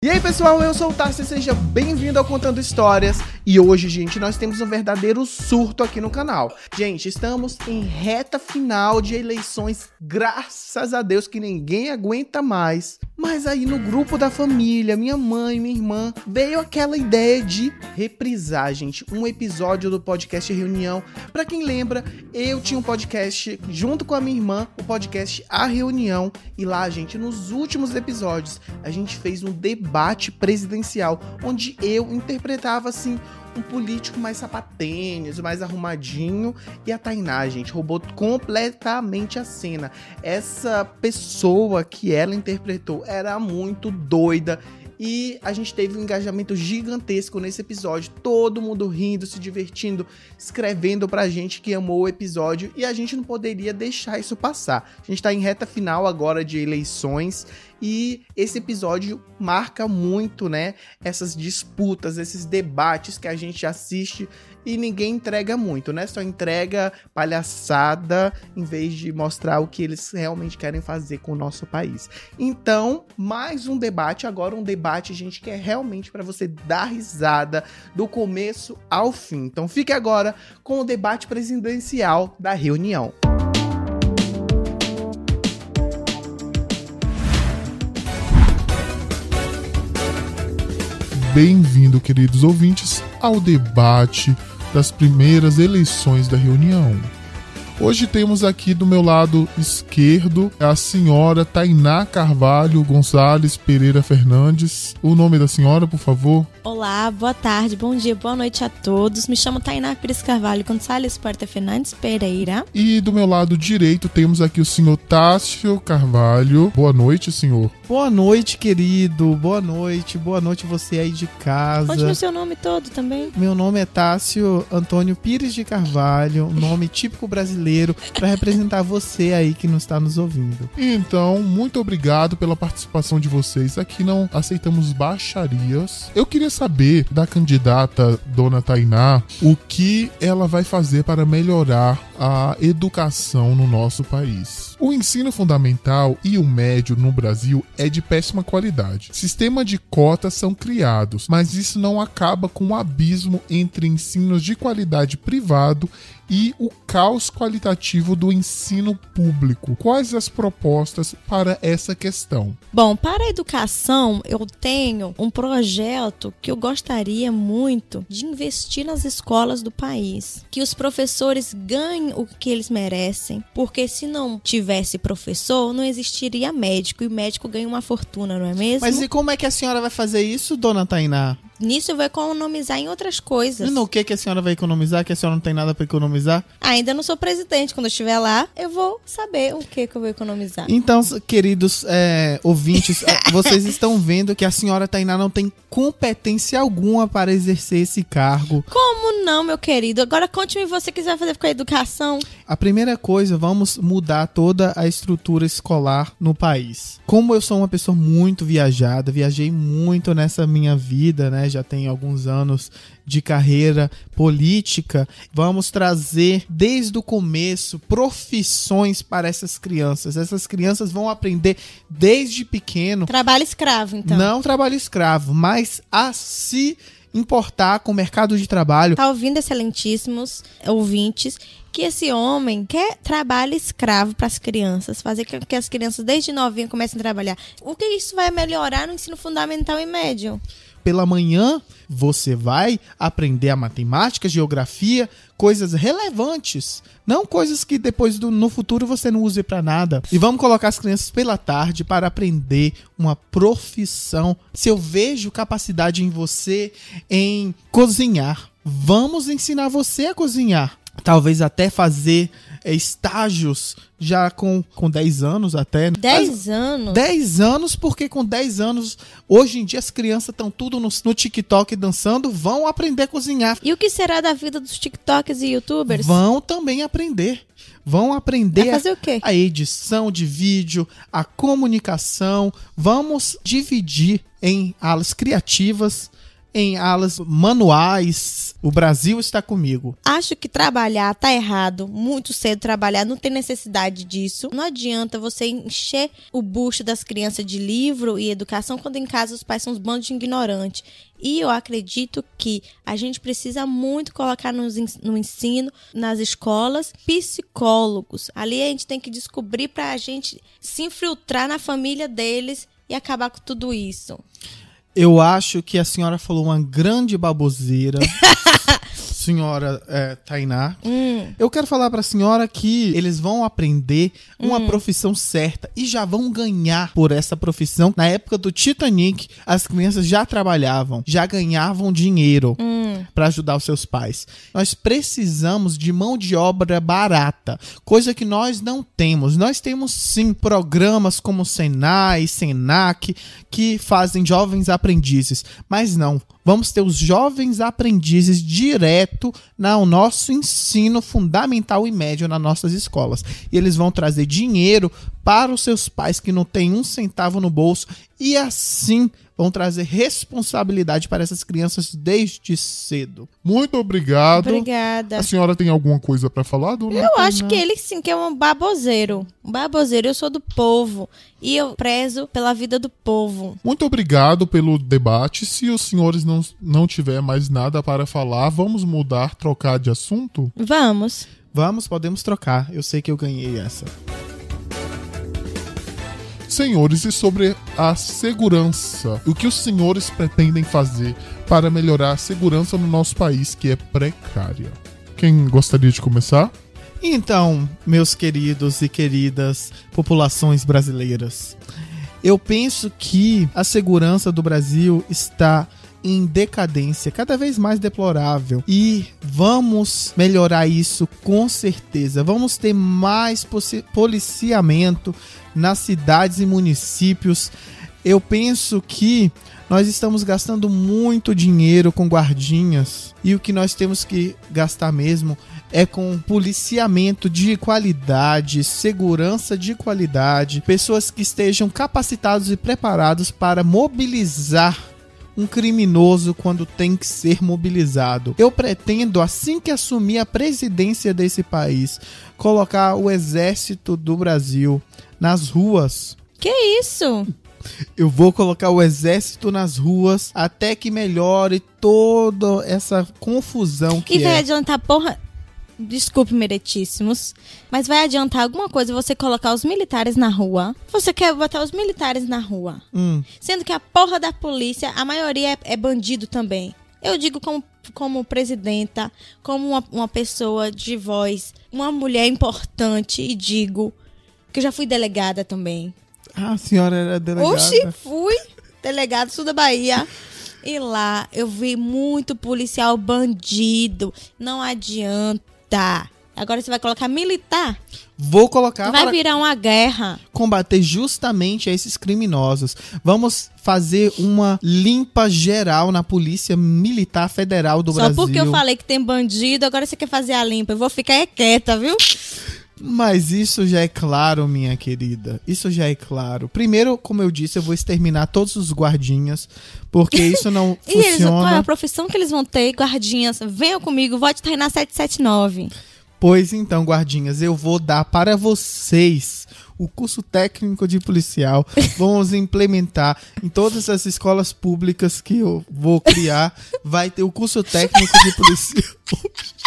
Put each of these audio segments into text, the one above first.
E aí pessoal, eu sou o Tarso e seja bem-vindo ao Contando Histórias. E hoje, gente, nós temos um verdadeiro surto aqui no canal. Gente, estamos em reta final de eleições, graças a Deus que ninguém aguenta mais. Mas aí no grupo da família, minha mãe, minha irmã, veio aquela ideia de reprisar, gente, um episódio do podcast Reunião. Para quem lembra, eu tinha um podcast junto com a minha irmã, o podcast A Reunião, e lá, gente, nos últimos episódios, a gente fez um debate presidencial onde eu interpretava assim um político mais sapatênis, mais arrumadinho. E a Tainá, gente, roubou completamente a cena. Essa pessoa que ela interpretou era muito doida. E a gente teve um engajamento gigantesco nesse episódio. Todo mundo rindo, se divertindo, escrevendo pra gente que amou o episódio. E a gente não poderia deixar isso passar. A gente tá em reta final agora de eleições. E esse episódio marca muito, né? Essas disputas, esses debates que a gente assiste e ninguém entrega muito, né? Só entrega palhaçada em vez de mostrar o que eles realmente querem fazer com o nosso país. Então, mais um debate, agora um debate, gente, que é realmente para você dar risada do começo ao fim. Então, fique agora com o debate presidencial da reunião. Bem-vindo, queridos ouvintes, ao debate das primeiras eleições da reunião. Hoje temos aqui do meu lado esquerdo a senhora Tainá Carvalho Gonçalves Pereira Fernandes. O nome da senhora, por favor? Olá, boa tarde, bom dia, boa noite a todos. Me chamo Tainá Pires Carvalho Gonçalves Porta Fernandes Pereira. E do meu lado direito temos aqui o senhor Tássio Carvalho. Boa noite, senhor. Boa noite, querido. Boa noite. Boa noite você aí de casa. Pode o seu nome todo também. Meu nome é Tássio Antônio Pires de Carvalho, nome típico brasileiro para representar você aí que não está nos ouvindo. Então, muito obrigado pela participação de vocês. Aqui não aceitamos baixarias. Eu queria saber da candidata Dona Tainá o que ela vai fazer para melhorar a educação no nosso país. O ensino fundamental e o médio no Brasil é de péssima qualidade. Sistema de cotas são criados, mas isso não acaba com o abismo entre ensinos de qualidade privado e o caos qualitativo do ensino público. Quais as propostas para essa questão? Bom, para a educação, eu tenho um projeto que eu gostaria muito de investir nas escolas do país, que os professores ganhem o que eles merecem, porque se não tivesse professor, não existiria médico e o médico ganha uma fortuna, não é mesmo? Mas e como é que a senhora vai fazer isso, dona Tainá? Nisso eu vou economizar em outras coisas. E no que, que a senhora vai economizar? Que a senhora não tem nada para economizar? Ainda não sou presidente. Quando eu estiver lá, eu vou saber o que, que eu vou economizar. Então, queridos é, ouvintes, é, vocês estão vendo que a senhora Tainá não tem competência alguma para exercer esse cargo. Como não, meu querido? Agora conte-me você quiser fazer com a educação. A primeira coisa, vamos mudar toda a estrutura escolar no país. Como eu sou uma pessoa muito viajada, viajei muito nessa minha vida, né? Já tem alguns anos de carreira política, vamos trazer desde o começo profissões para essas crianças. Essas crianças vão aprender desde pequeno. Trabalho escravo, então. Não trabalho escravo, mas a se importar com o mercado de trabalho. Tá ouvindo, excelentíssimos ouvintes? Que esse homem quer trabalho escravo para as crianças, fazer com que as crianças desde novinha comecem a trabalhar. O que isso vai melhorar no ensino fundamental e médio? Pela manhã, você vai aprender a matemática, geografia, coisas relevantes, não coisas que depois do, no futuro você não use para nada. E vamos colocar as crianças pela tarde para aprender uma profissão. Se eu vejo capacidade em você em cozinhar, vamos ensinar você a cozinhar talvez até fazer é, estágios já com, com 10 anos até. 10 anos? 10 anos, porque com 10 anos, hoje em dia as crianças estão tudo no, no TikTok dançando, vão aprender a cozinhar. E o que será da vida dos TikTokers e YouTubers? Vão também aprender. Vão aprender a, a edição de vídeo, a comunicação. Vamos dividir em alas criativas em alas manuais. O Brasil está comigo. Acho que trabalhar tá errado. Muito cedo trabalhar, não tem necessidade disso. Não adianta você encher o bucho das crianças de livro e educação quando em casa os pais são uns bandos de ignorantes. E eu acredito que a gente precisa muito colocar no, no ensino, nas escolas, psicólogos. Ali a gente tem que descobrir para a gente se infiltrar na família deles e acabar com tudo isso. Eu acho que a senhora falou uma grande baboseira. senhora é, Tainá. Hum. Eu quero falar para a senhora que eles vão aprender uma hum. profissão certa e já vão ganhar por essa profissão. Na época do Titanic, as crianças já trabalhavam, já ganhavam dinheiro hum. Para ajudar os seus pais. Nós precisamos de mão de obra barata, coisa que nós não temos. Nós temos sim programas como Senai, Senac que fazem jovens aprendizes, mas não vamos ter os jovens aprendizes direto no nosso ensino fundamental e médio nas nossas escolas. E eles vão trazer dinheiro para os seus pais que não têm um centavo no bolso e assim vão trazer responsabilidade para essas crianças desde cedo. Muito obrigado. Obrigada. A senhora tem alguma coisa para falar, dona? Eu acho que ele sim que é um baboseiro. Um baboseiro, eu sou do povo e eu prezo pela vida do povo. Muito obrigado pelo debate. Se os senhores não, não tiver mais nada para falar, vamos mudar, trocar de assunto? Vamos. Vamos, podemos trocar. Eu sei que eu ganhei essa senhores, e sobre a segurança. O que os senhores pretendem fazer para melhorar a segurança no nosso país, que é precária? Quem gostaria de começar? Então, meus queridos e queridas populações brasileiras, eu penso que a segurança do Brasil está em decadência, cada vez mais deplorável. E vamos melhorar isso com certeza. Vamos ter mais policiamento nas cidades e municípios. Eu penso que nós estamos gastando muito dinheiro com guardinhas e o que nós temos que gastar mesmo é com policiamento de qualidade, segurança de qualidade, pessoas que estejam capacitados e preparados para mobilizar um criminoso quando tem que ser mobilizado. Eu pretendo, assim que assumir a presidência desse país, colocar o exército do Brasil nas ruas. Que isso? Eu vou colocar o exército nas ruas até que melhore toda essa confusão que e vai é. adiantar porra desculpe, meretíssimos, mas vai adiantar alguma coisa você colocar os militares na rua? Você quer botar os militares na rua? Hum. Sendo que a porra da polícia, a maioria é, é bandido também. Eu digo como, como presidenta, como uma, uma pessoa de voz, uma mulher importante, e digo que eu já fui delegada também. Ah, a senhora era delegada? Oxi, fui delegada sul da Bahia. E lá eu vi muito policial bandido. Não adianta militar. Agora você vai colocar militar. Vou colocar. Vai virar uma guerra. Combater justamente esses criminosos. Vamos fazer uma limpa geral na Polícia Militar Federal do Só Brasil. Só porque eu falei que tem bandido, agora você quer fazer a limpa. Eu vou ficar quieta, viu? Mas isso já é claro, minha querida. Isso já é claro. Primeiro, como eu disse, eu vou exterminar todos os guardinhas, porque isso não e funciona. Eles, qual é a profissão que eles vão ter, guardinhas? Venham comigo, vote treinar 779. Pois então, guardinhas, eu vou dar para vocês o curso técnico de policial. Vamos implementar em todas as escolas públicas que eu vou criar. Vai ter o curso técnico de policial.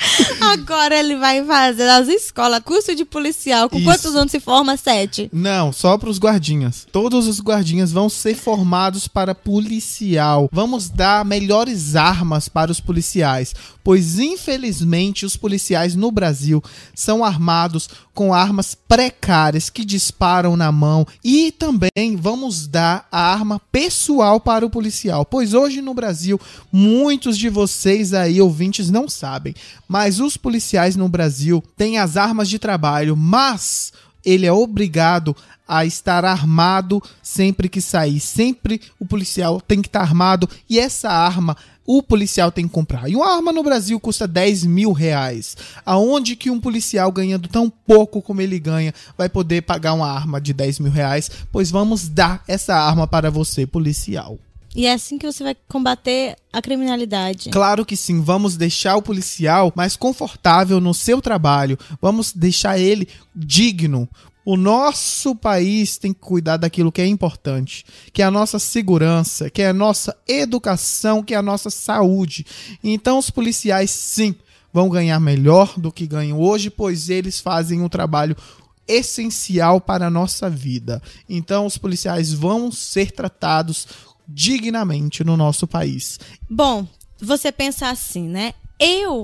Agora ele vai fazer nas escolas curso de policial. Com Isso. quantos anos se forma? Sete? Não, só para os guardinhas. Todos os guardinhas vão ser formados para policial. Vamos dar melhores armas para os policiais, pois infelizmente os policiais no Brasil são armados com armas precárias que disparam na mão e também vamos dar a arma pessoal para o policial, pois hoje no Brasil muitos de vocês aí ouvintes não sabem, mas os policiais no Brasil têm as armas de trabalho, mas ele é obrigado a estar armado sempre que sair. Sempre o policial tem que estar armado e essa arma o policial tem que comprar. E uma arma no Brasil custa 10 mil reais. Aonde que um policial ganhando tão pouco como ele ganha vai poder pagar uma arma de 10 mil reais? Pois vamos dar essa arma para você, policial. E é assim que você vai combater a criminalidade. Claro que sim, vamos deixar o policial mais confortável no seu trabalho, vamos deixar ele digno. O nosso país tem que cuidar daquilo que é importante, que é a nossa segurança, que é a nossa educação, que é a nossa saúde. Então os policiais sim vão ganhar melhor do que ganham hoje, pois eles fazem um trabalho essencial para a nossa vida. Então os policiais vão ser tratados dignamente no nosso país. Bom, você pensa assim, né? Eu,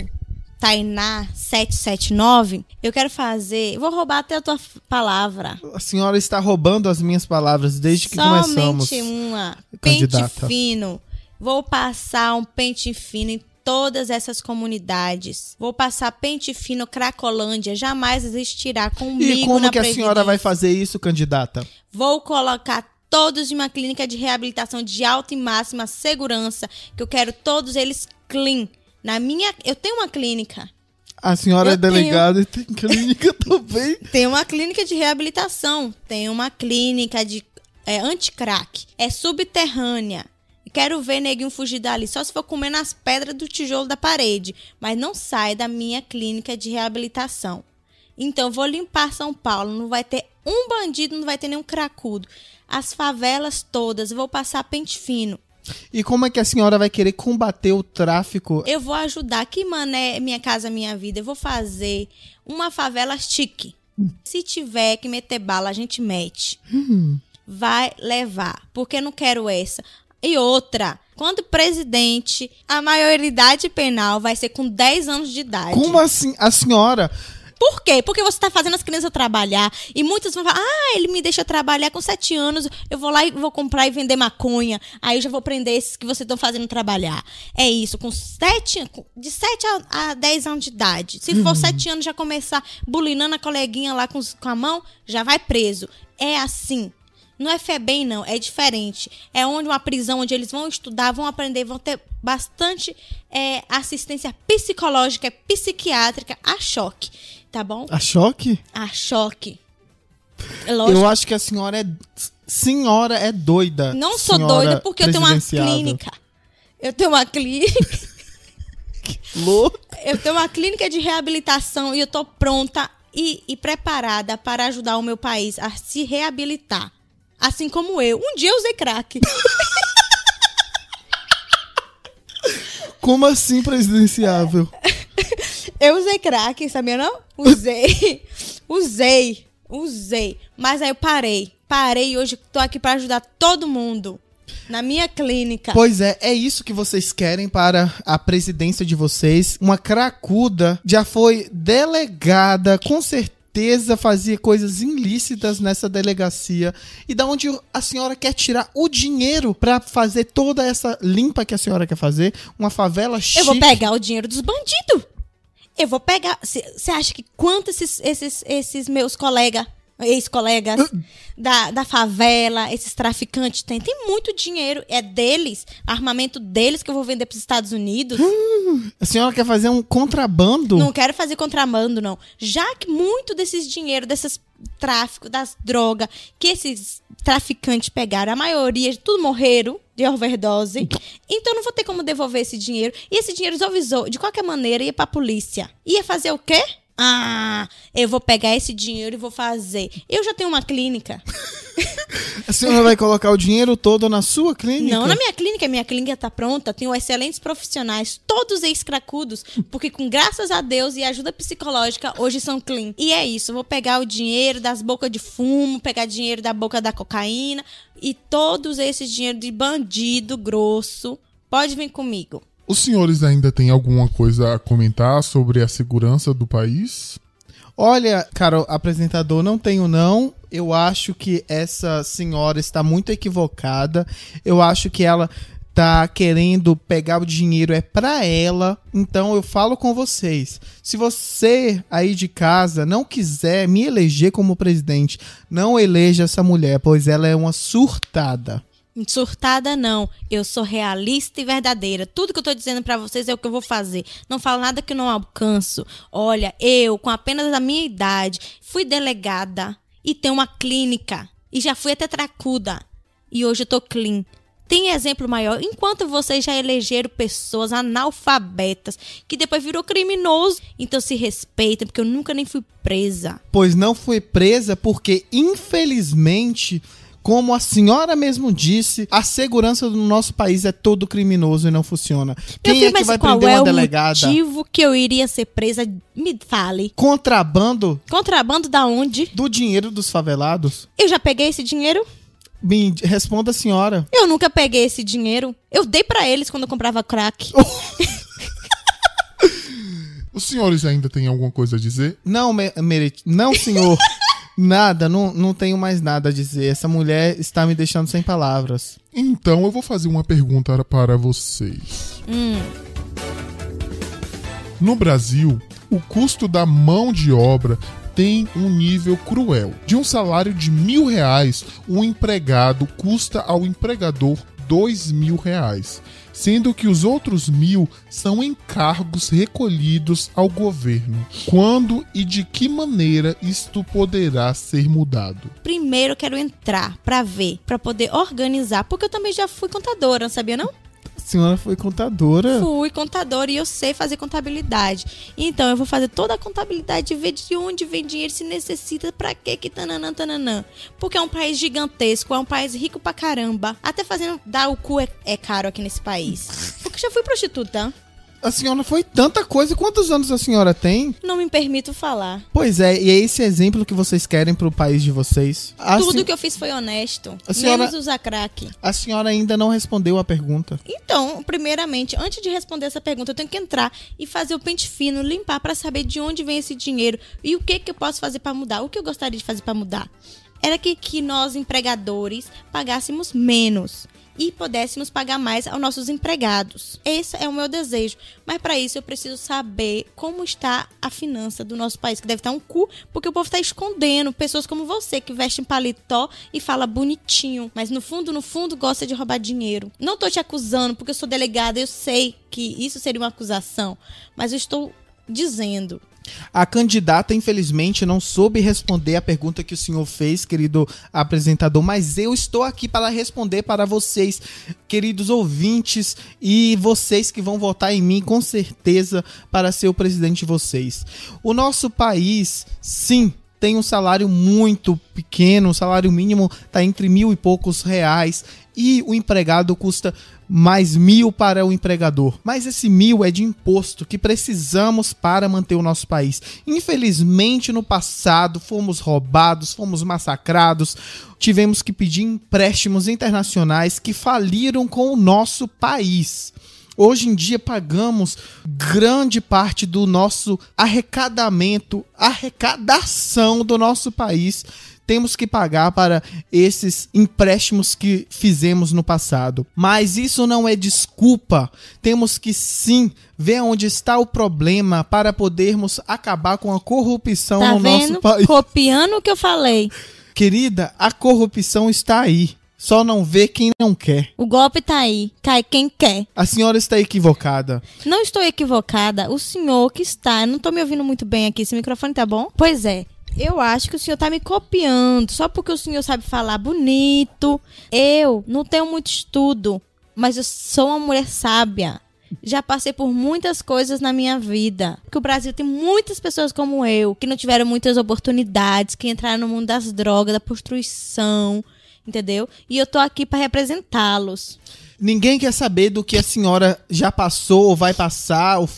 Tainá 779, eu quero fazer. Vou roubar até a tua palavra. A senhora está roubando as minhas palavras desde que Somente começamos. uma. candidata. Pente fino. Vou passar um pente fino em todas essas comunidades. Vou passar pente fino Cracolândia. Jamais existirá comigo E como que a senhora vai fazer isso, candidata? Vou colocar todos em uma clínica de reabilitação de alta e máxima segurança, que eu quero todos eles clean. Na minha, eu tenho uma clínica. A senhora Eu é delegada e tem clínica também. Tem uma clínica de reabilitação, tem uma clínica de é, anti-crack, é subterrânea. Quero ver neguinho fugir dali, só se for comer nas pedras do tijolo da parede, mas não sai da minha clínica de reabilitação. Então vou limpar São Paulo, não vai ter um bandido, não vai ter nenhum cracudo. As favelas todas, vou passar pente fino. E como é que a senhora vai querer combater o tráfico? Eu vou ajudar. Que mané Minha Casa Minha Vida? Eu vou fazer uma favela chique. Se tiver que meter bala, a gente mete. Vai levar. Porque eu não quero essa. E outra. Quando presidente, a maioridade penal vai ser com 10 anos de idade. Como assim? A senhora. Por quê? Porque você tá fazendo as crianças trabalhar. E muitas vão falar: ah, ele me deixa trabalhar com 7 anos. Eu vou lá e vou comprar e vender maconha. Aí eu já vou prender esses que vocês estão fazendo trabalhar. É isso, com 7, de 7 a, a 10 anos de idade. Se for 7 anos já começar bulinando a coleguinha lá com, com a mão, já vai preso. É assim. Não é FEBEM, não, é diferente. É onde uma prisão onde eles vão estudar, vão aprender, vão ter bastante é, assistência psicológica, psiquiátrica a choque. Tá bom? A choque? A choque. É Lógico. Eu acho que a senhora é. Senhora é doida. Não sou doida porque eu tenho uma clínica. Eu tenho uma clínica. Louco. eu tenho uma clínica de reabilitação e eu tô pronta e, e preparada para ajudar o meu país a se reabilitar. Assim como eu. Um dia eu usei crack. Como assim presidenciável? Eu usei crack, sabia não? Usei. usei. Usei. Mas aí eu parei. Parei e hoje tô aqui para ajudar todo mundo. Na minha clínica. Pois é, é isso que vocês querem para a presidência de vocês. Uma cracuda já foi delegada, com certeza fazia coisas ilícitas nessa delegacia. E da onde a senhora quer tirar o dinheiro para fazer toda essa limpa que a senhora quer fazer? Uma favela chique. Eu vou pegar o dinheiro dos bandidos. Eu vou pegar. Você acha que quanto esses, esses, esses meus colegas, ex-colegas da, da favela, esses traficantes têm? Tem muito dinheiro. É deles, armamento deles que eu vou vender para os Estados Unidos. A senhora quer fazer um contrabando? Não quero fazer contrabando, não. Já que muito desses dinheiro, desses tráfico, das drogas, que esses traficantes pegaram, a maioria, tudo morreram de overdose. Então não vou ter como devolver esse dinheiro. E esse dinheiro de qualquer maneira, ia pra polícia. Ia fazer o quê? Ah, eu vou pegar esse dinheiro e vou fazer. Eu já tenho uma clínica. A senhora vai colocar o dinheiro todo na sua clínica? Não na minha clínica, minha clínica tá pronta, tenho excelentes profissionais, todos ex-cracudos, porque com graças a Deus e ajuda psicológica, hoje são clean. E é isso, vou pegar o dinheiro das bocas de fumo, pegar dinheiro da boca da cocaína e todos esses dinheiro de bandido grosso, pode vir comigo. Os senhores ainda têm alguma coisa a comentar sobre a segurança do país? Olha, cara, apresentador, não tenho não. Eu acho que essa senhora está muito equivocada. Eu acho que ela tá querendo pegar o dinheiro é pra ela. Então eu falo com vocês. Se você aí de casa não quiser me eleger como presidente, não eleja essa mulher, pois ela é uma surtada. Surtada não, eu sou realista e verdadeira. Tudo que eu tô dizendo pra vocês é o que eu vou fazer. Não falo nada que eu não alcanço. Olha, eu, com apenas a minha idade, fui delegada e tenho uma clínica e já fui até tracuda. E hoje eu tô clean. Tem exemplo maior? Enquanto vocês já elegeram pessoas analfabetas que depois virou criminoso, então se respeitem, porque eu nunca nem fui presa. Pois não fui presa porque, infelizmente, como a senhora mesmo disse, a segurança do nosso país é todo criminoso e não funciona. Meu Quem filho, é que vai qual prender é uma o delegada? motivo que eu iria ser presa? Me fale. Contrabando Contrabando da onde? do dinheiro dos favelados? Eu já peguei esse dinheiro? Me responda, senhora. Eu nunca peguei esse dinheiro. Eu dei pra eles quando eu comprava crack. Os senhores ainda têm alguma coisa a dizer? Não, me, Merit, não, senhor. nada, não, não tenho mais nada a dizer. Essa mulher está me deixando sem palavras. Então eu vou fazer uma pergunta para vocês. Hum. No Brasil, o custo da mão de obra tem um nível cruel. De um salário de mil reais, um empregado custa ao empregador dois mil reais, sendo que os outros mil são encargos recolhidos ao governo. Quando e de que maneira isto poderá ser mudado? Primeiro quero entrar pra ver, pra poder organizar, porque eu também já fui contadora, não sabia não? Senhora foi contadora. Fui contadora e eu sei fazer contabilidade. Então eu vou fazer toda a contabilidade e ver de onde vem dinheiro, se necessita, pra quê que tananã, tananã. Porque é um país gigantesco, é um país rico pra caramba. Até fazendo dar o cu é, é caro aqui nesse país. Porque já fui prostituta. A senhora foi tanta coisa. Quantos anos a senhora tem? Não me permito falar. Pois é, e é esse exemplo que vocês querem pro país de vocês. A, Tudo sen- que eu fiz foi honesto. A senhora- Menos usar crack. a senhora ainda não respondeu a pergunta. Então, primeiramente, antes de responder essa pergunta, eu tenho que entrar e fazer o pente fino, limpar pra saber de onde vem esse dinheiro e o que que eu posso fazer pra mudar. O que eu gostaria de fazer pra mudar? Era que, que nós, empregadores, pagássemos menos e pudéssemos pagar mais aos nossos empregados. Esse é o meu desejo. Mas para isso eu preciso saber como está a finança do nosso país, que deve estar um cu, porque o povo está escondendo pessoas como você que vestem paletó e fala bonitinho, mas no fundo, no fundo gosta de roubar dinheiro. Não tô te acusando porque eu sou delegada, eu sei que isso seria uma acusação, mas eu estou dizendo A candidata, infelizmente, não soube responder a pergunta que o senhor fez, querido apresentador, mas eu estou aqui para responder para vocês, queridos ouvintes, e vocês que vão votar em mim, com certeza, para ser o presidente de vocês. O nosso país, sim. Tem um salário muito pequeno, o salário mínimo está entre mil e poucos reais e o empregado custa mais mil para o empregador. Mas esse mil é de imposto que precisamos para manter o nosso país. Infelizmente, no passado, fomos roubados, fomos massacrados, tivemos que pedir empréstimos internacionais que faliram com o nosso país. Hoje em dia pagamos grande parte do nosso arrecadamento, arrecadação do nosso país. Temos que pagar para esses empréstimos que fizemos no passado. Mas isso não é desculpa. Temos que sim ver onde está o problema para podermos acabar com a corrupção tá no nosso vendo? país. Copiando o que eu falei. Querida, a corrupção está aí. Só não vê quem não quer. O golpe tá aí. Cai quem quer. A senhora está equivocada. Não estou equivocada. O senhor que está. Eu não tô me ouvindo muito bem aqui. Esse microfone tá bom? Pois é. Eu acho que o senhor tá me copiando. Só porque o senhor sabe falar bonito. Eu não tenho muito estudo. Mas eu sou uma mulher sábia. Já passei por muitas coisas na minha vida. Que o Brasil tem muitas pessoas como eu, que não tiveram muitas oportunidades, que entraram no mundo das drogas, da prostituição, entendeu? E eu tô aqui para representá-los. Ninguém quer saber do que a senhora já passou ou vai passar. Ou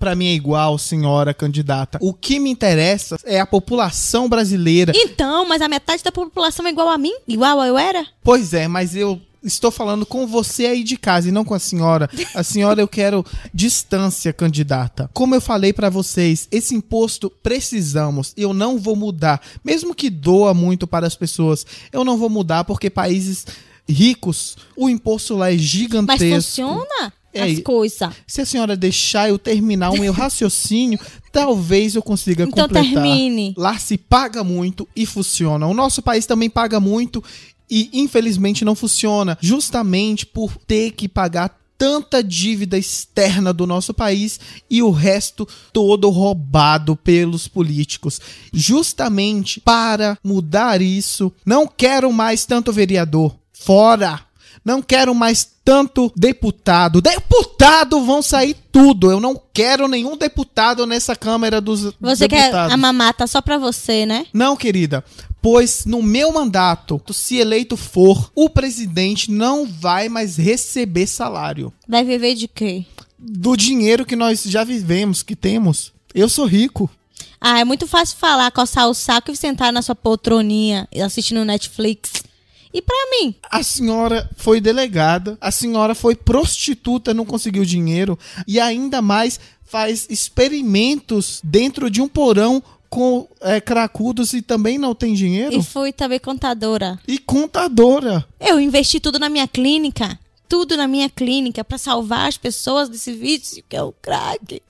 Pra mim é igual, senhora candidata. O que me interessa é a população brasileira. Então, mas a metade da população é igual a mim? Igual eu era? Pois é, mas eu estou falando com você aí de casa e não com a senhora. A senhora eu quero distância, candidata. Como eu falei pra vocês, esse imposto precisamos. Eu não vou mudar, mesmo que doa muito para as pessoas. Eu não vou mudar porque países ricos, o imposto lá é Mas gigantesco. funciona É, as coisas. Se a senhora deixar eu terminar o meu raciocínio, talvez eu consiga Então completar. termine. Lá se paga muito e funciona. O nosso país também paga muito e infelizmente não funciona, justamente por ter que pagar tanta dívida externa do nosso país e o resto todo roubado pelos políticos. Justamente para mudar isso, não quero mais tanto vereador. Fora! Não quero mais tanto deputado. Deputado vão sair tudo. Eu não quero nenhum deputado nessa Câmara dos Você Deputados. quer a mamata só pra você, né? Não, querida. Pois no meu mandato, se eleito for, o presidente não vai mais receber salário. Vai viver de quê? Do dinheiro que nós já vivemos, que temos. Eu sou rico. Ah, é muito fácil falar, coçar o saco e sentar na sua poltroninha assistindo Netflix. E pra mim? A senhora foi delegada, a senhora foi prostituta, não conseguiu dinheiro e ainda mais faz experimentos dentro de um porão com é, cracudos e também não tem dinheiro? E fui também contadora. E contadora. Eu investi tudo na minha clínica. Tudo na minha clínica pra salvar as pessoas desse vício que é o crack.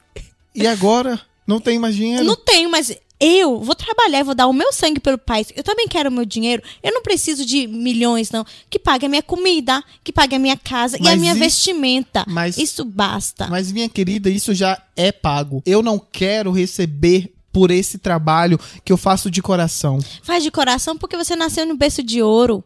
E agora? Não tem mais dinheiro? Não tenho, mas eu vou trabalhar, vou dar o meu sangue pelo país. Eu também quero o meu dinheiro. Eu não preciso de milhões, não. Que pague a minha comida, que pague a minha casa e a Mas minha isso- vestimenta. mas- Isso basta. Mas, minha querida, isso já é pago. Eu não quero receber por esse trabalho que eu faço de coração. Faz de coração porque você nasceu no berço de ouro.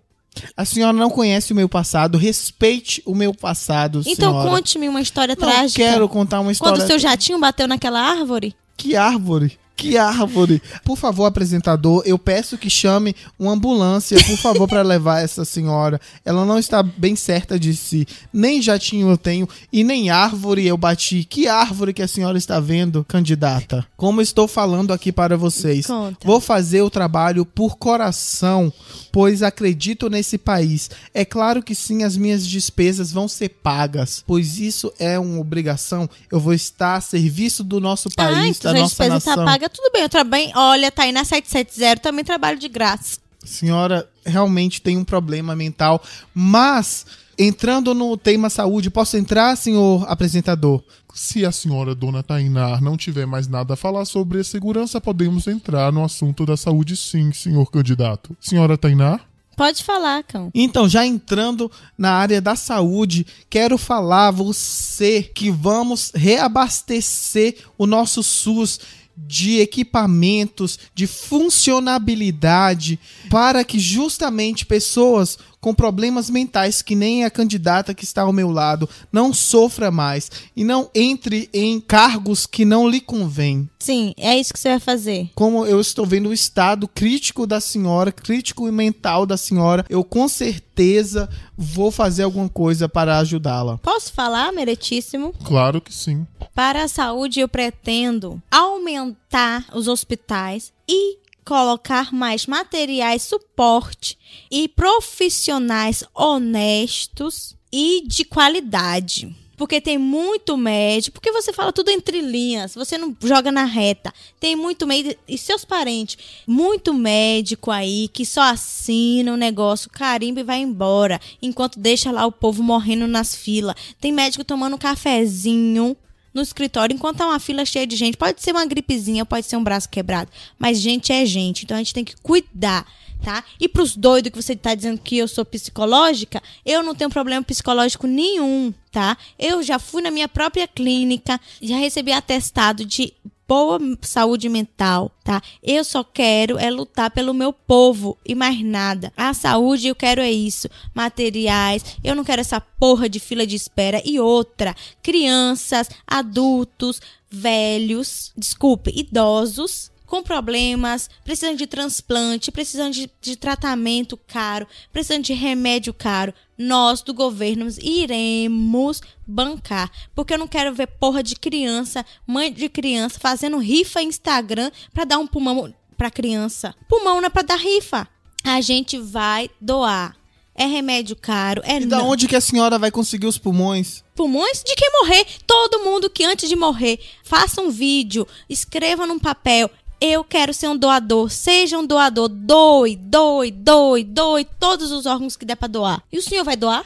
A senhora não conhece o meu passado. Respeite o meu passado, Então conte-me uma história não trágica. quero contar uma história. Quando o seu jatinho bateu naquela árvore? Que árvore! Que árvore! Por favor, apresentador, eu peço que chame uma ambulância, por favor, para levar essa senhora. Ela não está bem certa de si. Nem jatinho eu tenho e nem árvore eu bati. Que árvore que a senhora está vendo, candidata? Como estou falando aqui para vocês, Conta. vou fazer o trabalho por coração, pois acredito nesse país. É claro que sim, as minhas despesas vão ser pagas, pois isso é uma obrigação. Eu vou estar a serviço do nosso ah, país, então da nossa despesa nação. tá paga, tudo bem. Eu também, olha, tá aí na 770, também trabalho de graça. senhora realmente tem um problema mental. Mas, entrando no tema saúde, posso entrar, senhor apresentador? Se a senhora Dona Tainá não tiver mais nada a falar sobre a segurança, podemos entrar no assunto da saúde sim, senhor candidato. Senhora Tainá? Pode falar, cão. Então, já entrando na área da saúde, quero falar a você que vamos reabastecer o nosso SUS de equipamentos, de funcionabilidade, para que justamente pessoas com problemas mentais, que nem a candidata que está ao meu lado, não sofra mais e não entre em cargos que não lhe convêm. Sim, é isso que você vai fazer. Como eu estou vendo o estado crítico da senhora, crítico e mental da senhora, eu com certeza vou fazer alguma coisa para ajudá-la. Posso falar, meritíssimo? Claro que sim. Para a saúde, eu pretendo aumentar os hospitais e colocar mais materiais suporte e profissionais honestos e de qualidade. Porque tem muito médico, porque você fala tudo entre linhas, você não joga na reta. Tem muito médico, e seus parentes, muito médico aí que só assina o negócio, carimba e vai embora, enquanto deixa lá o povo morrendo nas filas. Tem médico tomando um cafezinho no escritório enquanto tá uma fila cheia de gente. Pode ser uma gripezinha, pode ser um braço quebrado, mas gente é gente, então a gente tem que cuidar, tá? E pros doidos que você tá dizendo que eu sou psicológica, eu não tenho problema psicológico nenhum, tá? Eu já fui na minha própria clínica, já recebi atestado de boa saúde mental, tá? Eu só quero é lutar pelo meu povo e mais nada. A saúde eu quero é isso, materiais. Eu não quero essa porra de fila de espera e outra, crianças, adultos, velhos, desculpe, idosos com problemas, precisando de transplante, precisando de, de tratamento caro, precisando de remédio caro, nós do governo iremos bancar. Porque eu não quero ver porra de criança, mãe de criança, fazendo rifa em Instagram pra dar um pulmão pra criança. Pulmão não é pra dar rifa. A gente vai doar. É remédio caro, é E da não- onde que a senhora vai conseguir os pulmões? pulmões de quem morrer. Todo mundo que antes de morrer faça um vídeo, escreva num papel. Eu quero ser um doador. Seja um doador. Doe, doe, doe, doe. Todos os órgãos que der pra doar. E o senhor vai doar?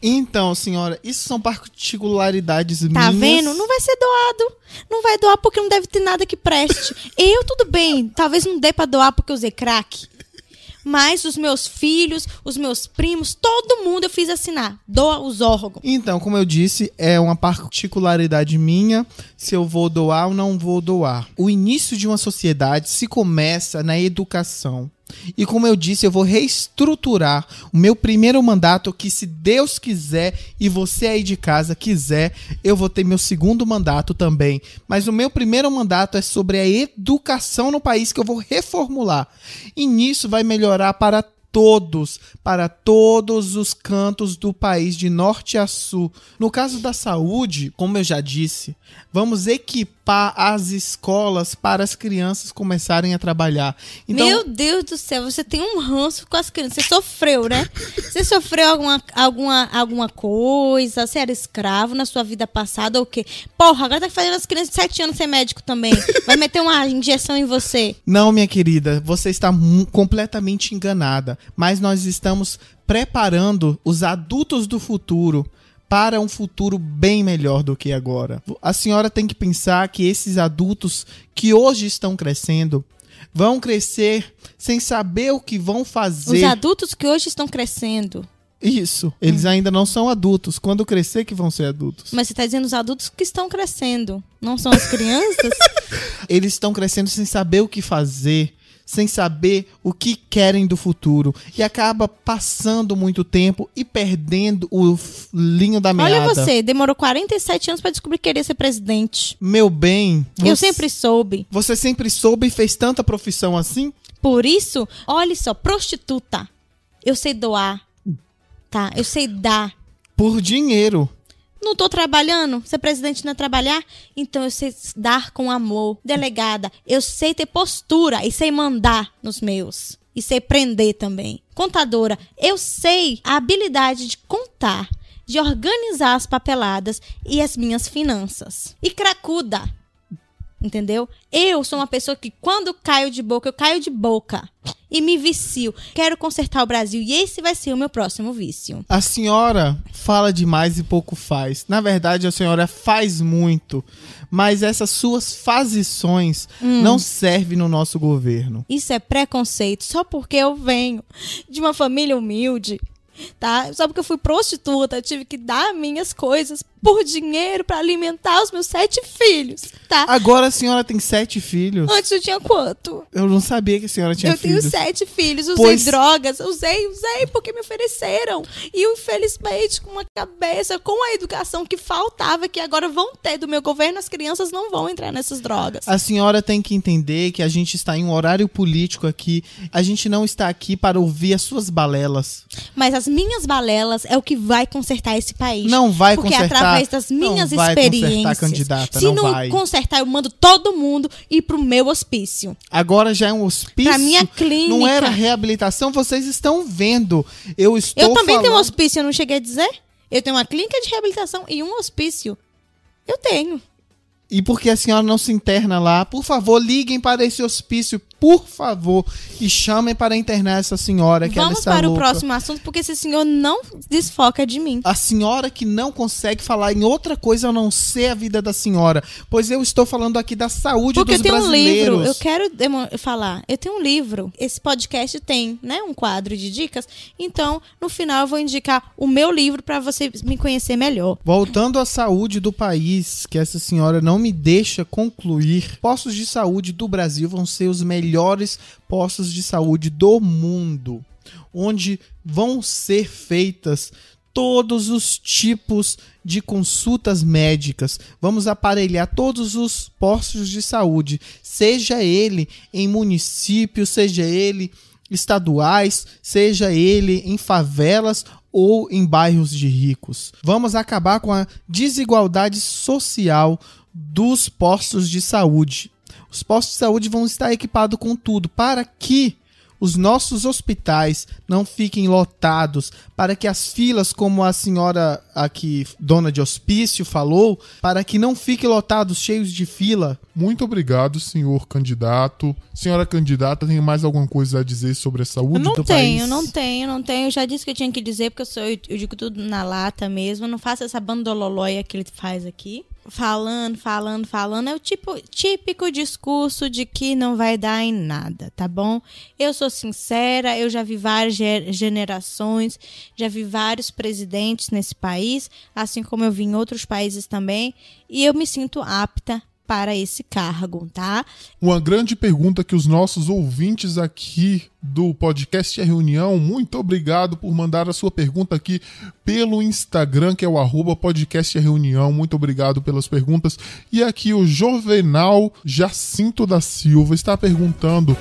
Então, senhora, isso são particularidades Tá minhas. vendo? Não vai ser doado. Não vai doar porque não deve ter nada que preste. Eu, tudo bem. Talvez não dê pra doar porque eu usei crack. Mas os meus filhos, os meus primos, todo mundo eu fiz assinar. Doa os órgãos. Então, como eu disse, é uma particularidade minha se eu vou doar ou não vou doar. O início de uma sociedade se começa na educação. E como eu disse, eu vou reestruturar o meu primeiro mandato, que se Deus quiser e você aí de casa quiser, eu vou ter meu segundo mandato também. Mas o meu primeiro mandato é sobre a educação no país que eu vou reformular. E nisso vai melhorar para todos, para todos os cantos do país, de norte a sul. No caso da saúde, como eu já disse, vamos equipar as escolas para as crianças começarem a trabalhar. Então, Meu Deus do céu, você tem um ranço com as crianças. Você sofreu, né? Você sofreu alguma, alguma, alguma coisa? Você era escravo na sua vida passada ou o quê? Porra, agora tá fazendo as crianças de 7 anos ser médico também. Vai meter uma injeção em você. Não, minha querida, você está completamente enganada mas nós estamos preparando os adultos do futuro para um futuro bem melhor do que agora. A senhora tem que pensar que esses adultos que hoje estão crescendo vão crescer sem saber o que vão fazer. Os adultos que hoje estão crescendo. Isso. Eles hum. ainda não são adultos. Quando crescer que vão ser adultos. Mas você está dizendo os adultos que estão crescendo, não são as crianças? Eles estão crescendo sem saber o que fazer sem saber o que querem do futuro e acaba passando muito tempo e perdendo o linho da meada. Olha você, demorou 47 anos para descobrir que queria ser presidente. Meu bem, eu sempre soube. Você sempre soube e fez tanta profissão assim? Por isso, olhe só, prostituta. Eu sei doar. Tá? Eu sei dar. Por dinheiro. Não tô trabalhando? Ser presidente não é trabalhar? Então eu sei dar com amor. Delegada, eu sei ter postura e sei mandar nos meus. E sei prender também. Contadora, eu sei a habilidade de contar, de organizar as papeladas e as minhas finanças. E cracuda, entendeu? Eu sou uma pessoa que quando caio de boca, eu caio de boca e me vicio. Quero consertar o Brasil e esse vai ser o meu próximo vício. A senhora fala demais e pouco faz. Na verdade, a senhora faz muito, mas essas suas fazições hum. não servem no nosso governo. Isso é preconceito só porque eu venho de uma família humilde tá? Só porque eu fui prostituta, eu tive que dar minhas coisas por dinheiro para alimentar os meus sete filhos, tá? Agora a senhora tem sete filhos? Antes eu tinha quanto? Eu não sabia que a senhora tinha eu filhos. Eu tenho sete filhos, usei pois... drogas, usei, usei porque me ofereceram. E infelizmente, com uma cabeça, com a educação que faltava, que agora vão ter do meu governo, as crianças não vão entrar nessas drogas. A senhora tem que entender que a gente está em um horário político aqui, a gente não está aqui para ouvir as suas balelas. Mas as minhas balelas é o que vai consertar esse país. Não vai porque consertar. Através das minhas não vai experiências. Candidata, se não, não vai. consertar, eu mando todo mundo ir pro meu hospício. Agora já é um hospício. Pra minha clínica. Não era reabilitação, vocês estão vendo. Eu estou Eu também falando... tenho um hospício, eu não cheguei a dizer? Eu tenho uma clínica de reabilitação e um hospício. Eu tenho. E porque a senhora não se interna lá, por favor, liguem para esse hospício, por favor, e chamem para internar essa senhora que Vamos ela está para louca. o próximo assunto, porque esse senhor não desfoca de mim. A senhora que não consegue falar em outra coisa a não ser a vida da senhora, pois eu estou falando aqui da saúde porque dos brasileiros. Porque eu tenho um livro, eu quero falar, eu tenho um livro, esse podcast tem, né, um quadro de dicas, então, no final eu vou indicar o meu livro para você me conhecer melhor. Voltando à saúde do país, que essa senhora não me deixa concluir, postos de saúde do Brasil vão ser os melhores postos de saúde do mundo, onde vão ser feitas todos os tipos de consultas médicas. Vamos aparelhar todos os postos de saúde, seja ele em município, seja ele estaduais, seja ele em favelas ou em bairros de ricos. Vamos acabar com a desigualdade social dos postos de saúde. Os postos de saúde vão estar equipados com tudo para que os nossos hospitais não fiquem lotados, para que as filas, como a senhora aqui, dona de hospício, falou, para que não fiquem lotados, cheios de fila. Muito obrigado, senhor candidato. Senhora candidata, tem mais alguma coisa a dizer sobre a saúde não do tenho, país? Não tenho, não tenho. Eu já disse que eu tinha que dizer, porque eu, sou, eu, eu digo tudo na lata mesmo. não faço essa bandololóia que ele faz aqui falando, falando, falando. É o tipo, típico discurso de que não vai dar em nada, tá bom? Eu sou sincera, eu já vi várias gerações, já vi vários presidentes nesse país, assim como eu vi em outros países também, e eu me sinto apta para esse cargo, tá? Uma grande pergunta que os nossos ouvintes aqui do podcast A Reunião, muito obrigado por mandar a sua pergunta aqui pelo Instagram, que é o arroba podcast A Reunião. Muito obrigado pelas perguntas. E aqui o Jovenal Jacinto da Silva está perguntando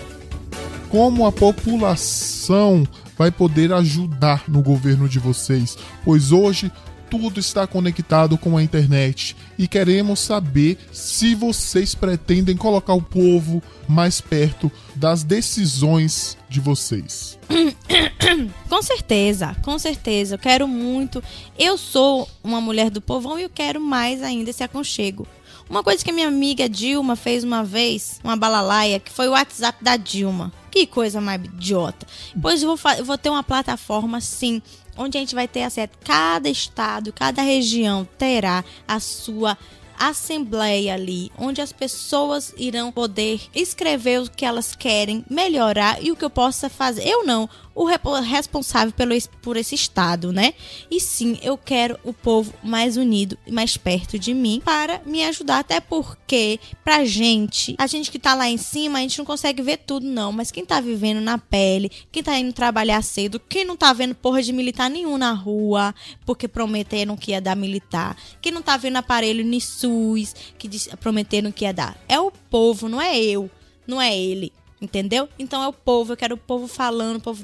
como a população vai poder ajudar no governo de vocês, pois hoje tudo está conectado com a internet e queremos saber se vocês pretendem colocar o povo mais perto das decisões de vocês. com certeza, com certeza. Eu quero muito. Eu sou uma mulher do povão e eu quero mais ainda esse aconchego. Uma coisa que minha amiga Dilma fez uma vez, uma balalaia, que foi o WhatsApp da Dilma. Que coisa mais idiota. Pois eu vou, vou ter uma plataforma, sim, onde a gente vai ter acesso. Cada estado, cada região terá a sua assembleia ali, onde as pessoas irão poder escrever o que elas querem melhorar e o que eu possa fazer. Eu não, o responsável pelo, por esse estado, né? E sim, eu quero o povo mais unido e mais perto de mim para me ajudar, até porque pra gente, a gente que tá lá em cima, a gente não consegue ver tudo não, mas quem tá vivendo na pele, quem tá indo trabalhar cedo, quem não tá vendo porra de militar nenhum na rua, porque prometeram que ia dar militar, quem não tá vendo aparelho ni SUS, que prometeram que ia dar, é o povo, não é eu, não é ele. Entendeu? Então é o povo, eu quero o povo falando, o povo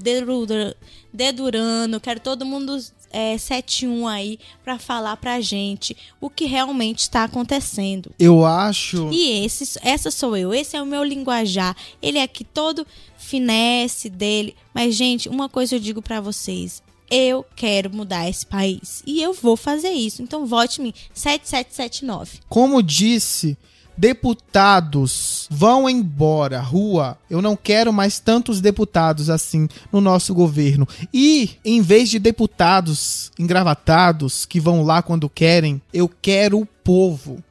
dedurando, eu quero todo mundo é, 7-1 aí para falar pra gente o que realmente está acontecendo. Eu acho. E esse, essa sou eu, esse é o meu linguajar. Ele é aqui todo finesse dele. Mas, gente, uma coisa eu digo para vocês. Eu quero mudar esse país. E eu vou fazer isso. Então vote me 7779. Como disse deputados vão embora, rua. Eu não quero mais tantos deputados assim no nosso governo. E em vez de deputados engravatados que vão lá quando querem, eu quero o povo.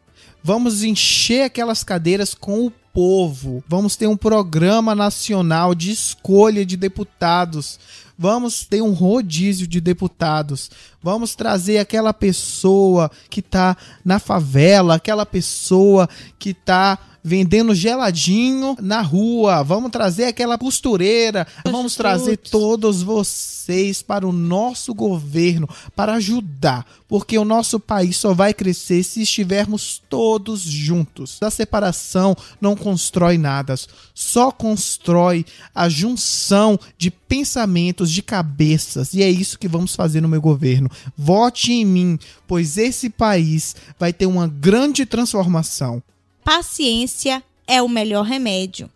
Vamos encher aquelas cadeiras com o povo. Vamos ter um programa nacional de escolha de deputados. Vamos ter um rodízio de deputados. Vamos trazer aquela pessoa que está na favela, aquela pessoa que está vendendo geladinho na rua. Vamos trazer aquela costureira. Vamos trazer todos vocês para o nosso governo para ajudar, porque o nosso país só vai crescer se estivermos todos juntos. A separação não constrói nada, só constrói a junção de pensamentos, de cabeças. E é isso que vamos fazer no meu governo. Vote em mim, pois esse país vai ter uma grande transformação paciência é o melhor remédio.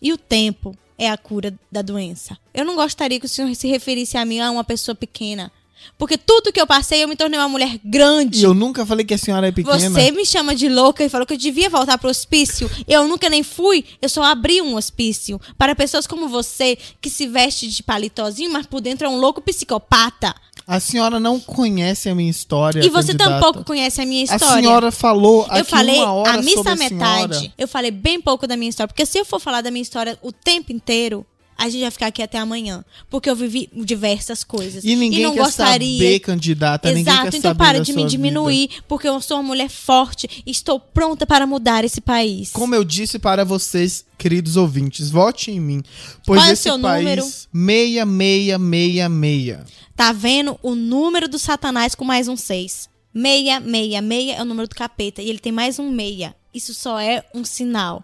E o tempo é a cura da doença. Eu não gostaria que o senhor se referisse a mim a uma pessoa pequena. Porque tudo que eu passei, eu me tornei uma mulher grande. E eu nunca falei que a senhora é pequena. Você me chama de louca e falou que eu devia voltar pro hospício. Eu nunca nem fui. Eu só abri um hospício para pessoas como você, que se veste de palitozinho, mas por dentro é um louco psicopata. A senhora não conhece a minha história. E você candidata. tampouco conhece a minha história. A senhora falou eu falei uma hora a missa a metade. Senhora. Eu falei bem pouco da minha história, porque se eu for falar da minha história o tempo inteiro, a gente vai ficar aqui até amanhã. Porque eu vivi diversas coisas. E ninguém e não quer gostaria... saber, candidata. Exato, ninguém quer então para de me diminuir, vida. porque eu sou uma mulher forte e estou pronta para mudar esse país. Como eu disse para vocês, queridos ouvintes, vote em mim. Pois Qual é esse é o seu país, número? 6666. Tá vendo o número do Satanás com mais um 6. 666 é o número do capeta e ele tem mais um meia. Isso só é um sinal.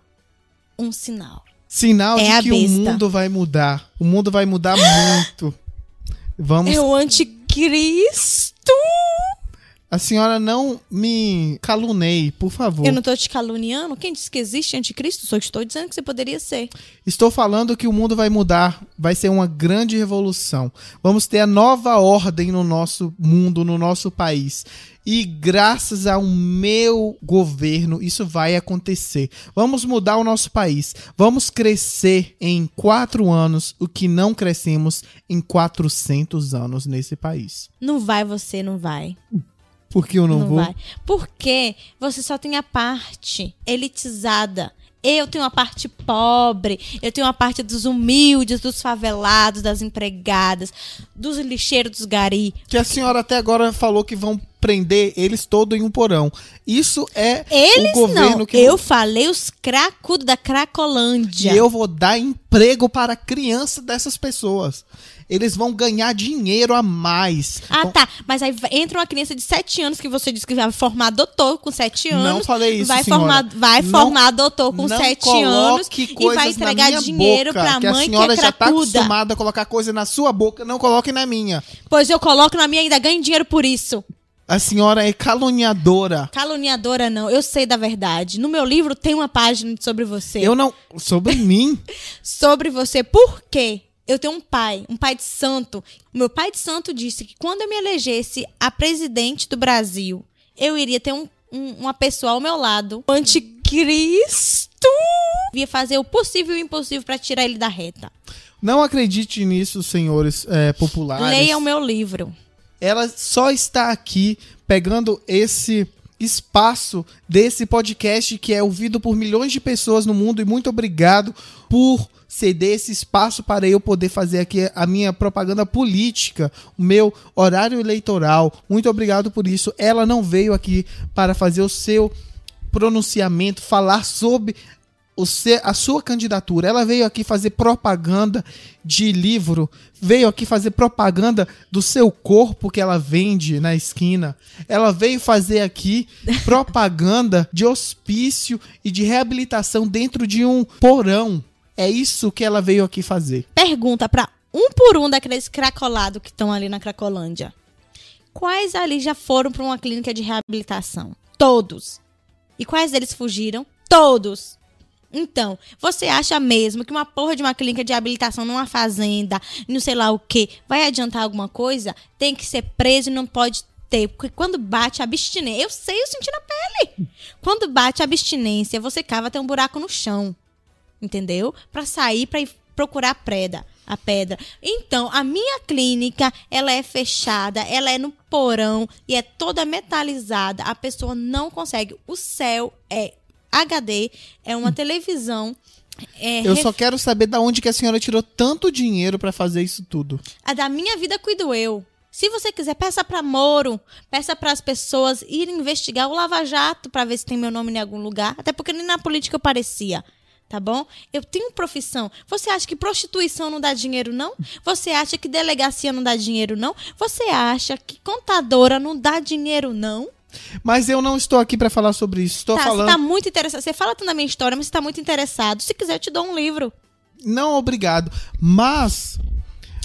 Um sinal. Sinal é de que o mundo vai mudar. O mundo vai mudar muito. Vamos. É o anticristo. A senhora não me calunei, por favor. Eu não estou te caluniando. Quem disse que existe anticristo? Só estou dizendo que você poderia ser. Estou falando que o mundo vai mudar, vai ser uma grande revolução. Vamos ter a nova ordem no nosso mundo, no nosso país. E graças ao meu governo, isso vai acontecer. Vamos mudar o nosso país. Vamos crescer em quatro anos o que não crescemos em 400 anos nesse país. Não vai, você não vai. Por que eu não, não vou? Vai. Porque você só tem a parte elitizada. Eu tenho a parte pobre, eu tenho a parte dos humildes, dos favelados, das empregadas, dos lixeiros dos gari. Que a senhora até agora falou que vão prender eles todo em um porão. Isso é Eles o governo não, que eu falei os cracudos da Cracolândia. E eu vou dar emprego para a criança dessas pessoas. Eles vão ganhar dinheiro a mais. Ah, Vão- tá. Mas aí entra uma criança de 7 anos que você disse que vai formar doutor com 7 anos. Não falei isso, vai senhora. formar, vai Não- formar doutor com não 7 coloque anos e vai na entregar minha dinheiro boca, pra que a mãe que senhora é já tá cracuda. acostumada a colocar coisa na sua boca, não coloque na minha. Pois eu coloco na minha e ainda ganho dinheiro por isso. A senhora é caluniadora. Caluniadora não, eu sei da verdade. No meu livro tem uma página sobre você. Eu não. Sobre mim. Sobre você. Por quê? Eu tenho um pai, um pai de santo. Meu pai de santo disse que quando eu me elegesse a presidente do Brasil, eu iria ter um- um- uma pessoa ao meu lado, o anticristo. Ia fazer o possível e o impossível pra tirar ele da reta. Não acredite nisso, senhores é, populares. Leia o meu livro. ela só está aqui pegando esse espaço desse podcast que é ouvido por milhões de pessoas no mundo e muito obrigado por ceder esse espaço para eu poder fazer aqui a minha propaganda política, o meu horário eleitoral. Muito obrigado por isso. Ela não veio aqui para fazer o seu pronunciamento, falar sobre a sua candidatura. Ela veio aqui fazer propaganda de livro, veio aqui fazer propaganda do seu corpo que ela vende na esquina. Ela veio fazer aqui propaganda de hospício e de reabilitação dentro de um porão. É isso que ela veio aqui fazer. Pergunta pra um por um daqueles cracolados que estão ali na Cracolândia. Quais ali já foram pra uma clínica de reabilitação? Todos. E quais deles fugiram? Todos. Então, você acha mesmo que uma porra de uma clínica de reabilitação numa fazenda, não sei lá o que, vai adiantar alguma coisa? Tem que ser preso e não pode ter. Porque quando bate a abstinência. Eu sei, eu senti na pele. Quando bate a abstinência, você cava até um buraco no chão entendeu? Pra sair ir procurar a preda, a pedra. Então, a minha clínica, ela é fechada, ela é no porão e é toda metalizada. A pessoa não consegue. O céu é HD, é uma televisão. É Eu ref- só quero saber da onde que a senhora tirou tanto dinheiro para fazer isso tudo. A da minha vida cuido eu. Se você quiser, peça para Moro, peça para as pessoas irem investigar o Lava Jato para ver se tem meu nome em algum lugar. Até porque nem na política eu parecia. Tá bom? Eu tenho profissão. Você acha que prostituição não dá dinheiro, não? Você acha que delegacia não dá dinheiro, não? Você acha que contadora não dá dinheiro, não? Mas eu não estou aqui para falar sobre isso. Estou tá, falando. você tá muito interessado. Você fala tanto da minha história, mas você tá muito interessado. Se quiser, eu te dou um livro. Não, obrigado. Mas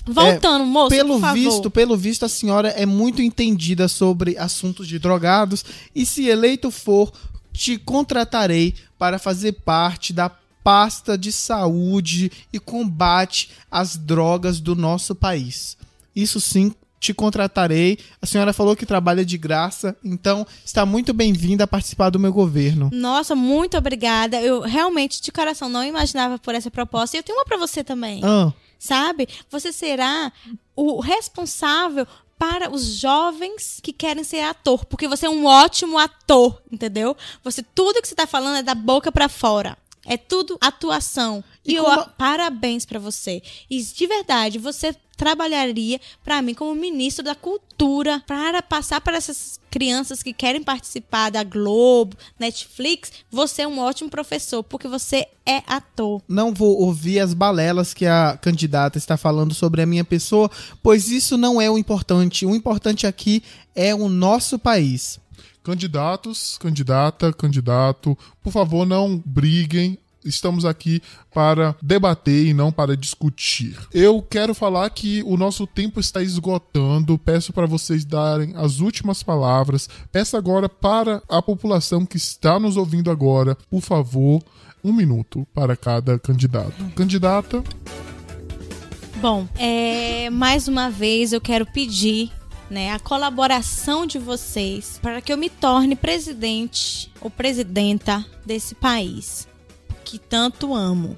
Voltando, moço, pelo visto, pelo visto, a senhora é muito entendida sobre assuntos de drogados e se eleito for, te contratarei para fazer parte da pasta de saúde e combate às drogas do nosso país. Isso sim, te contratarei. A senhora falou que trabalha de graça, então está muito bem-vinda a participar do meu governo. Nossa, muito obrigada. Eu realmente, de coração, não imaginava por essa proposta. E eu tenho uma pra você também. Ah, Sabe? Você será o responsável para os jovens que querem ser ator, porque você é um ótimo ator, entendeu? Você tudo que você tá falando é da boca pra fora. É tudo atuação. E E, eu como- parabéns pra você. E de verdade, você trabalharia pra mim como ministro da cultura para passar para essas crianças que querem participar da Globo, Netflix. Você é um ótimo professor porque você é ator. não vou ouvir as balelas que a candidata está falando sobre a minha pessoa, pois isso não é o importante. O importante aqui é o nosso país. Candidatos, candidata, candidato, por favor, não briguem. Estamos aqui para debater e não para discutir. Eu quero falar que o nosso tempo está esgotando. Peço para vocês darem as últimas palavras. Peço agora para a população que está nos ouvindo agora, por favor, um minuto para cada candidato. Candidata, Bom, é, mais uma vez eu quero pedir né, a colaboração de vocês para que eu me torne presidente ou presidenta desse país que tanto amo,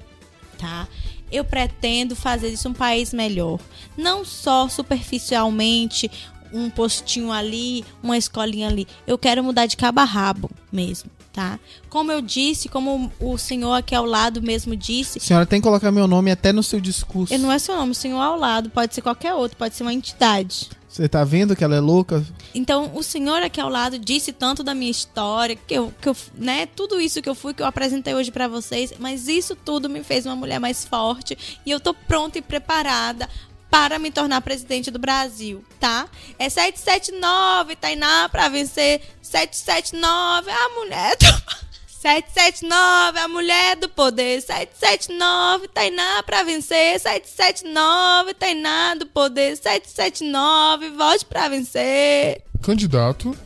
tá? Eu pretendo fazer isso um país melhor, não só superficialmente um postinho ali, uma escolinha ali. Eu quero mudar de cabo a rabo mesmo. Tá? Como eu disse, como o senhor aqui ao lado mesmo disse. A senhora tem que colocar meu nome até no seu discurso. Não é seu nome, o senhor ao lado, pode ser qualquer outro, pode ser uma entidade. Você tá vendo que ela é louca? Então, o senhor aqui ao lado disse tanto da minha história, que eu, que eu né, tudo isso que eu fui, que eu apresentei hoje para vocês, mas isso tudo me fez uma mulher mais forte e eu tô pronta e preparada para me tornar presidente do Brasil, tá? É 779, Tainá, para vencer. 779, a mulher do... 779, a mulher do poder. 779, Tainá pra vencer. 779, Tainá do poder. 779, volte pra vencer. Candidato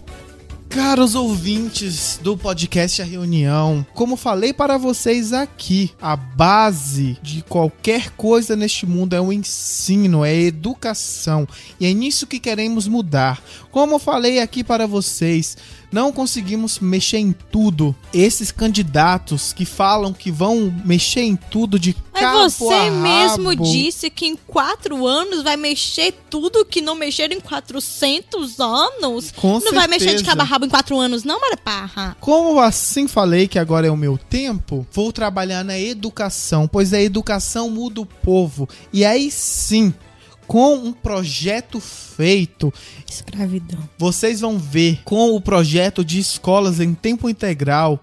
Caros ouvintes do podcast A Reunião, como falei para vocês aqui, a base de qualquer coisa neste mundo é o ensino, é a educação, e é nisso que queremos mudar. Como falei aqui para vocês, não conseguimos mexer em tudo. Esses candidatos que falam que vão mexer em tudo de cabo Mas você mesmo disse que em quatro anos vai mexer tudo que não mexeram em 400 anos. Com não vai mexer de certeza. cabo a rabo em quatro anos, não, Maraparra? Como assim falei que agora é o meu tempo, vou trabalhar na educação, pois a educação muda o povo. E aí sim, com um projeto feito, Escravidão. vocês vão ver com o projeto de escolas em tempo integral.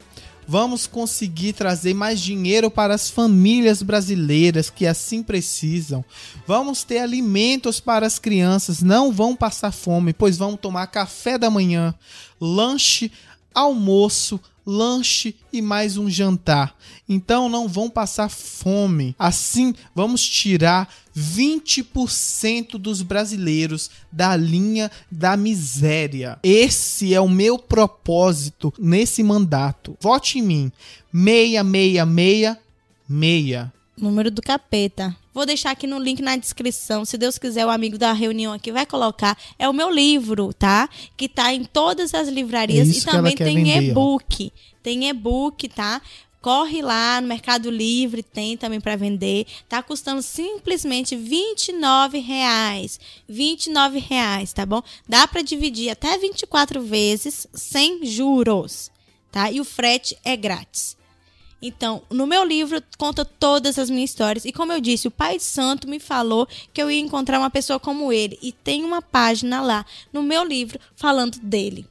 Vamos conseguir trazer mais dinheiro para as famílias brasileiras que assim precisam. Vamos ter alimentos para as crianças, não vão passar fome, pois vão tomar café da manhã, lanche, almoço, lanche e mais um jantar. Então não vão passar fome. Assim, vamos tirar 20% dos brasileiros da linha da miséria. Esse é o meu propósito nesse mandato. Vote em mim. 6666. Número do capeta. Vou deixar aqui no link na descrição. Se Deus quiser, o amigo da reunião aqui vai colocar. É o meu livro, tá? Que tá em todas as livrarias É e também tem e-book. Tem e-book, tá? Corre lá no Mercado Livre, tem também para vender. Tá custando simplesmente 29 reais. 29 reais, tá bom? Dá para dividir até 24 vezes sem juros, tá? E o frete é grátis. Então, no meu livro conta todas as minhas histórias. E como eu disse, o Pai Santo me falou que eu ia encontrar uma pessoa como ele. E tem uma página lá no meu livro falando dele.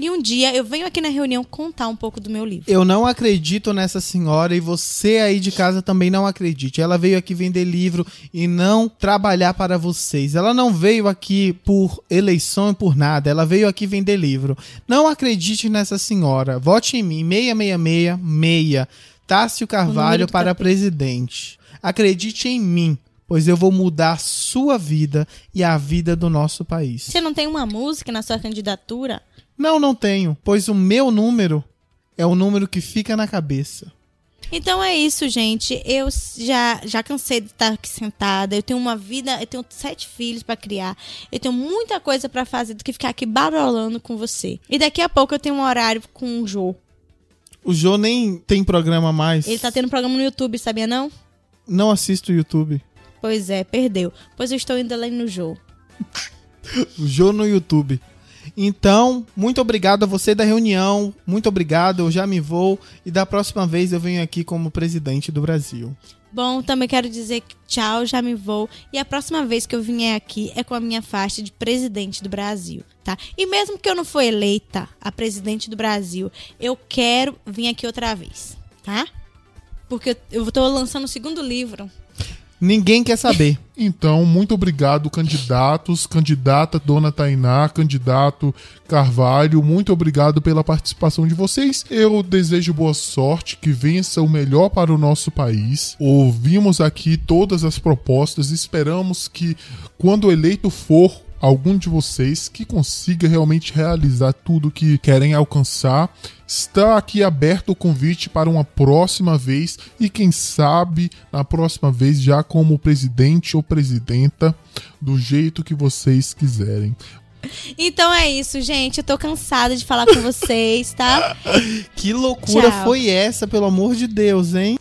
E um dia eu venho aqui na reunião contar um pouco do meu livro. Eu não acredito nessa senhora e você aí de casa também não acredite. Ela veio aqui vender livro e não trabalhar para vocês. Ela não veio aqui por eleição e por nada. Ela veio aqui vender livro. Não acredite nessa senhora. Vote em mim. 6666. Tássio Carvalho para presidente. Acredite em mim, pois eu vou mudar a sua vida e a vida do nosso país. Você não tem uma música na sua candidatura? Não, não tenho, pois o meu número é o número que fica na cabeça. Então é isso, gente. Eu já, já cansei de estar aqui sentada. Eu tenho uma vida, eu tenho sete filhos pra criar. Eu tenho muita coisa pra fazer do que ficar aqui barolando com você. E daqui a pouco eu tenho um horário com o Jô. O Jô nem tem programa mais. Ele tá tendo programa no YouTube, sabia não? Não assisto o YouTube. Pois é, perdeu. Pois eu estou indo além no Jô. O Jô no YouTube. Então, muito obrigado a você da reunião. Muito obrigado, eu já me vou. E da próxima vez eu venho aqui como presidente do Brasil. Bom, também quero dizer que tchau, já me vou. E a próxima vez que eu vier aqui é com a minha faixa de presidente do Brasil, tá? E mesmo que eu não for eleita a presidente do Brasil, eu quero vir aqui outra vez, tá? Porque eu tô lançando o segundo livro. Ninguém quer saber. Então, muito obrigado, candidatos, candidata Dona Tainá, candidato Carvalho, muito obrigado pela participação de vocês. Eu desejo boa sorte, que vença o melhor para o nosso país. Ouvimos aqui todas as propostas, esperamos que, quando eleito for, algum de vocês que consiga realmente realizar tudo que querem alcançar. Está aqui aberto o convite para uma próxima vez e quem sabe na próxima vez já como presidente ou presidenta do jeito que vocês quiserem. Então é isso, gente. Eu tô cansada de falar com vocês, tá? Que loucura Tchau. foi essa, pelo amor de Deus, hein?